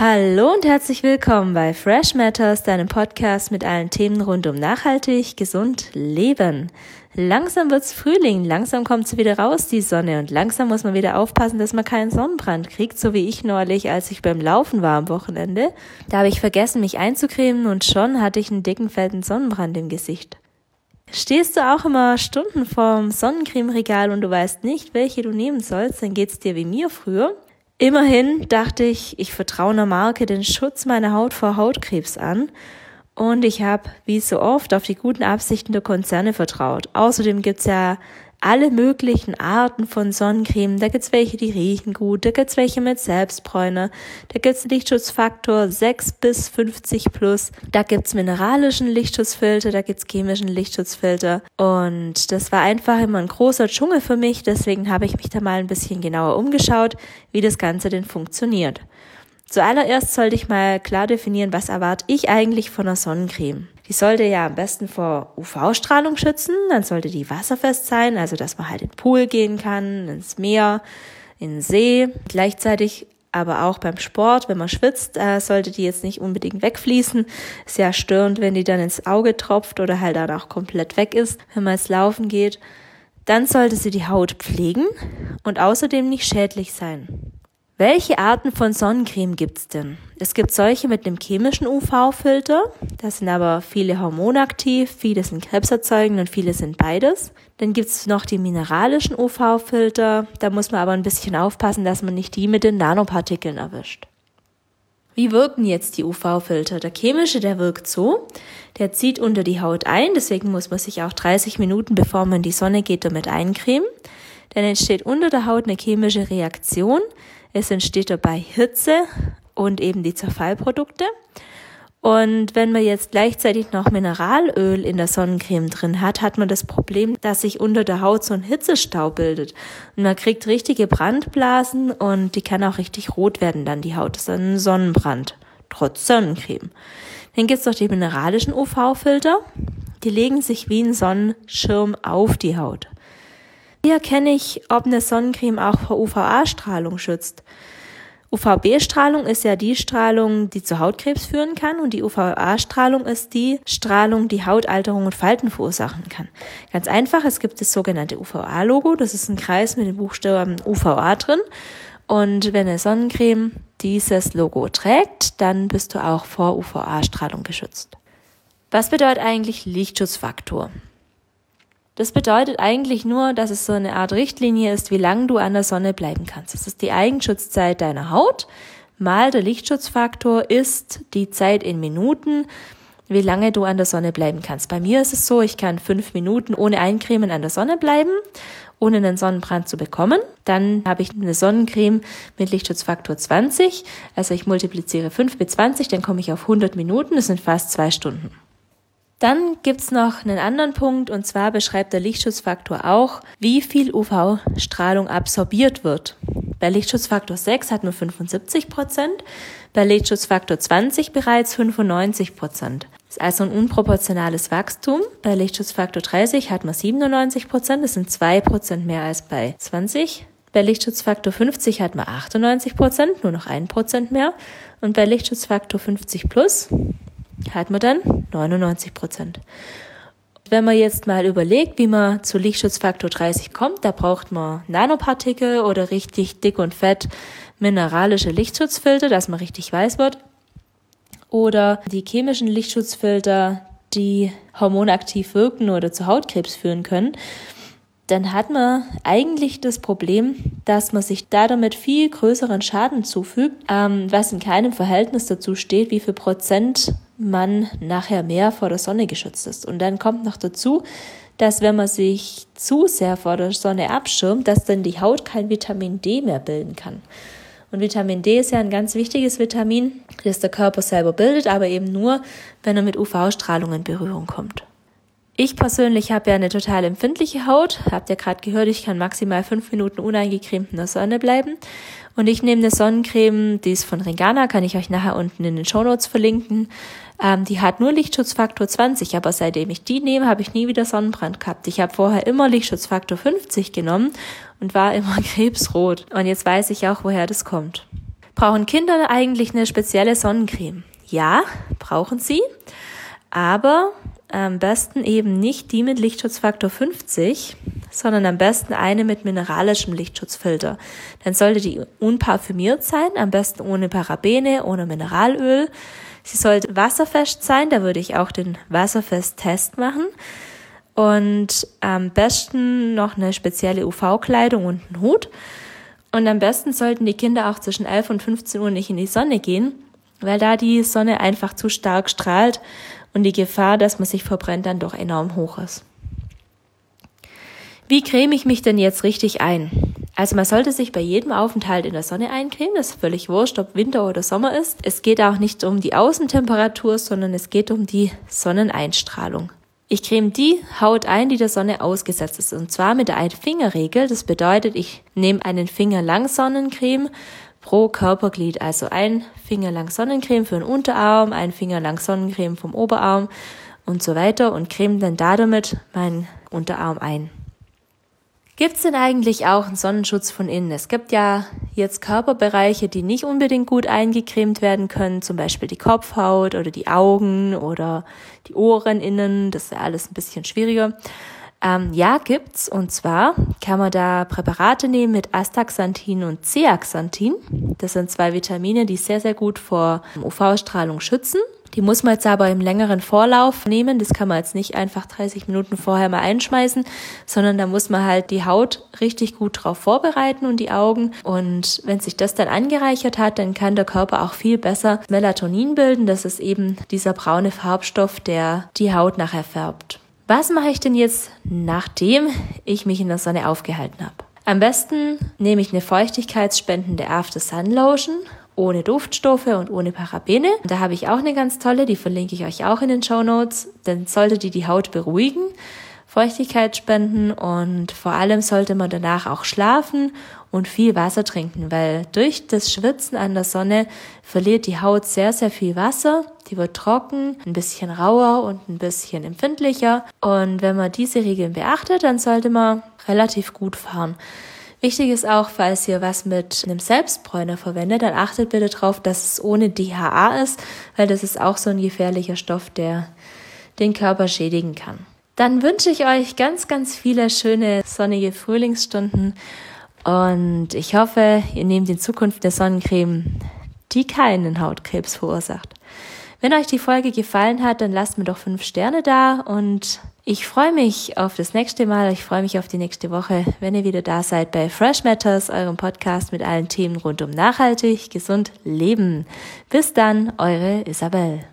Hallo und herzlich willkommen bei Fresh Matters, deinem Podcast mit allen Themen rund um nachhaltig, gesund leben. Langsam wird's Frühling, langsam kommt sie wieder raus, die Sonne, und langsam muss man wieder aufpassen, dass man keinen Sonnenbrand kriegt, so wie ich neulich, als ich beim Laufen war am Wochenende. Da habe ich vergessen, mich einzucremen und schon hatte ich einen dicken, fetten Sonnenbrand im Gesicht. Stehst du auch immer Stunden vorm Sonnencremeregal und du weißt nicht, welche du nehmen sollst, dann geht's dir wie mir früher. Immerhin dachte ich, ich vertraue einer Marke den Schutz meiner Haut vor Hautkrebs an und ich habe, wie so oft, auf die guten Absichten der Konzerne vertraut. Außerdem gibt's ja alle möglichen Arten von Sonnencreme. Da gibt's welche, die riechen gut, da gibt's welche mit Selbstbräuner, da gibt's Lichtschutzfaktor 6 bis 50 plus, da gibt's mineralischen Lichtschutzfilter, da gibt's chemischen Lichtschutzfilter. Und das war einfach immer ein großer Dschungel für mich, deswegen habe ich mich da mal ein bisschen genauer umgeschaut, wie das Ganze denn funktioniert. Zuallererst sollte ich mal klar definieren, was erwarte ich eigentlich von einer Sonnencreme. Die sollte ja am besten vor UV-Strahlung schützen, dann sollte die wasserfest sein, also dass man halt in den Pool gehen kann, ins Meer, in den See. Gleichzeitig aber auch beim Sport, wenn man schwitzt, äh, sollte die jetzt nicht unbedingt wegfließen. Ist ja störend, wenn die dann ins Auge tropft oder halt dann auch komplett weg ist, wenn man jetzt laufen geht. Dann sollte sie die Haut pflegen und außerdem nicht schädlich sein. Welche Arten von Sonnencreme gibt's denn? Es gibt solche mit einem chemischen UV-Filter. Da sind aber viele hormonaktiv, viele sind krebserzeugend und viele sind beides. Dann gibt's noch die mineralischen UV-Filter. Da muss man aber ein bisschen aufpassen, dass man nicht die mit den Nanopartikeln erwischt. Wie wirken jetzt die UV-Filter? Der chemische, der wirkt so, der zieht unter die Haut ein, deswegen muss man sich auch 30 Minuten, bevor man in die Sonne geht, damit eincremen. Dann entsteht unter der Haut eine chemische Reaktion, es entsteht dabei Hitze und eben die Zerfallprodukte. Und wenn man jetzt gleichzeitig noch Mineralöl in der Sonnencreme drin hat, hat man das Problem, dass sich unter der Haut so ein Hitzestau bildet. Und man kriegt richtige Brandblasen und die kann auch richtig rot werden dann die Haut. Das ist ein Sonnenbrand, trotz Sonnencreme. Dann gibt's noch die mineralischen UV-Filter. Die legen sich wie ein Sonnenschirm auf die Haut. Wie erkenne ich, ob eine Sonnencreme auch vor UVA-Strahlung schützt? UVB-Strahlung ist ja die Strahlung, die zu Hautkrebs führen kann und die UVA-Strahlung ist die Strahlung, die Hautalterung und Falten verursachen kann. Ganz einfach, es gibt das sogenannte UVA-Logo, das ist ein Kreis mit dem Buchstaben UVA drin und wenn eine Sonnencreme dieses Logo trägt, dann bist du auch vor UVA-Strahlung geschützt. Was bedeutet eigentlich Lichtschutzfaktor? Das bedeutet eigentlich nur, dass es so eine Art Richtlinie ist, wie lange du an der Sonne bleiben kannst. Das ist die Eigenschutzzeit deiner Haut. Mal der Lichtschutzfaktor ist die Zeit in Minuten, wie lange du an der Sonne bleiben kannst. Bei mir ist es so, ich kann fünf Minuten ohne Eincremen an der Sonne bleiben, ohne einen Sonnenbrand zu bekommen. Dann habe ich eine Sonnencreme mit Lichtschutzfaktor 20. Also ich multipliziere fünf mit 20, dann komme ich auf 100 Minuten. Das sind fast zwei Stunden. Dann gibt's noch einen anderen Punkt und zwar beschreibt der Lichtschutzfaktor auch, wie viel UV-Strahlung absorbiert wird. Bei Lichtschutzfaktor 6 hat man 75 Prozent, bei Lichtschutzfaktor 20 bereits 95 Prozent. Das ist also ein unproportionales Wachstum. Bei Lichtschutzfaktor 30 hat man 97 Prozent, das sind zwei Prozent mehr als bei 20. Bei Lichtschutzfaktor 50 hat man 98 Prozent, nur noch ein Prozent mehr. Und bei Lichtschutzfaktor 50 plus hat man dann 99 Prozent. Wenn man jetzt mal überlegt, wie man zu Lichtschutzfaktor 30 kommt, da braucht man Nanopartikel oder richtig dick und fett mineralische Lichtschutzfilter, dass man richtig weiß wird. Oder die chemischen Lichtschutzfilter, die hormonaktiv wirken oder zu Hautkrebs führen können dann hat man eigentlich das Problem, dass man sich da damit viel größeren Schaden zufügt, ähm, was in keinem Verhältnis dazu steht, wie viel Prozent man nachher mehr vor der Sonne geschützt ist. Und dann kommt noch dazu, dass wenn man sich zu sehr vor der Sonne abschirmt, dass dann die Haut kein Vitamin D mehr bilden kann. Und Vitamin D ist ja ein ganz wichtiges Vitamin, das der Körper selber bildet, aber eben nur, wenn er mit UV-Strahlung in Berührung kommt. Ich persönlich habe ja eine total empfindliche Haut. Habt ihr gerade gehört, ich kann maximal fünf Minuten uneingecremt in der Sonne bleiben. Und ich nehme eine Sonnencreme, die ist von Ringana, kann ich euch nachher unten in den Show Notes verlinken. Ähm, die hat nur Lichtschutzfaktor 20, aber seitdem ich die nehme, habe ich nie wieder Sonnenbrand gehabt. Ich habe vorher immer Lichtschutzfaktor 50 genommen und war immer krebsrot. Und jetzt weiß ich auch, woher das kommt. Brauchen Kinder eigentlich eine spezielle Sonnencreme? Ja, brauchen sie, aber am besten eben nicht die mit Lichtschutzfaktor 50, sondern am besten eine mit mineralischem Lichtschutzfilter. Dann sollte die unparfümiert sein, am besten ohne Parabene, ohne Mineralöl. Sie sollte wasserfest sein, da würde ich auch den Wasserfest-Test machen. Und am besten noch eine spezielle UV-Kleidung und einen Hut. Und am besten sollten die Kinder auch zwischen 11 und 15 Uhr nicht in die Sonne gehen, weil da die Sonne einfach zu stark strahlt und die Gefahr, dass man sich verbrennt, dann doch enorm hoch ist. Wie creme ich mich denn jetzt richtig ein? Also man sollte sich bei jedem Aufenthalt in der Sonne eincremen, das ist völlig wurscht, ob Winter oder Sommer ist. Es geht auch nicht um die Außentemperatur, sondern es geht um die Sonneneinstrahlung. Ich creme die Haut ein, die der Sonne ausgesetzt ist, und zwar mit der Ein-Finger-Regel. Das bedeutet, ich nehme einen Finger lang Sonnencreme pro Körperglied, also ein Finger lang Sonnencreme für den Unterarm, ein Finger lang Sonnencreme vom Oberarm und so weiter und creme dann damit meinen Unterarm ein. Gibt's denn eigentlich auch einen Sonnenschutz von innen? Es gibt ja jetzt Körperbereiche, die nicht unbedingt gut eingecremt werden können, zum Beispiel die Kopfhaut oder die Augen oder die Ohren innen. Das ist ja alles ein bisschen schwieriger. Ähm, ja, gibt's. Und zwar kann man da Präparate nehmen mit Astaxanthin und Zeaxanthin. Das sind zwei Vitamine, die sehr, sehr gut vor UV-Strahlung schützen. Die muss man jetzt aber im längeren Vorlauf nehmen. Das kann man jetzt nicht einfach 30 Minuten vorher mal einschmeißen, sondern da muss man halt die Haut richtig gut drauf vorbereiten und die Augen. Und wenn sich das dann angereichert hat, dann kann der Körper auch viel besser Melatonin bilden. Das ist eben dieser braune Farbstoff, der die Haut nachher färbt. Was mache ich denn jetzt, nachdem ich mich in der Sonne aufgehalten habe? Am besten nehme ich eine feuchtigkeitsspendende After Sun Lotion ohne Duftstoffe und ohne Parabene. Da habe ich auch eine ganz tolle, die verlinke ich euch auch in den Show Notes. Dann sollte die die Haut beruhigen, Feuchtigkeit spenden und vor allem sollte man danach auch schlafen und viel Wasser trinken, weil durch das Schwitzen an der Sonne verliert die Haut sehr, sehr viel Wasser. Die wird trocken, ein bisschen rauer und ein bisschen empfindlicher. Und wenn man diese Regeln beachtet, dann sollte man relativ gut fahren. Wichtig ist auch, falls ihr was mit einem Selbstbräuner verwendet, dann achtet bitte darauf, dass es ohne DHA ist, weil das ist auch so ein gefährlicher Stoff, der den Körper schädigen kann. Dann wünsche ich euch ganz, ganz viele schöne sonnige Frühlingsstunden und ich hoffe, ihr nehmt in Zukunft eine Sonnencreme, die keinen Hautkrebs verursacht. Wenn euch die Folge gefallen hat, dann lasst mir doch fünf Sterne da und ich freue mich auf das nächste Mal. Ich freue mich auf die nächste Woche, wenn ihr wieder da seid bei Fresh Matters, eurem Podcast mit allen Themen rund um nachhaltig, gesund Leben. Bis dann, eure Isabel.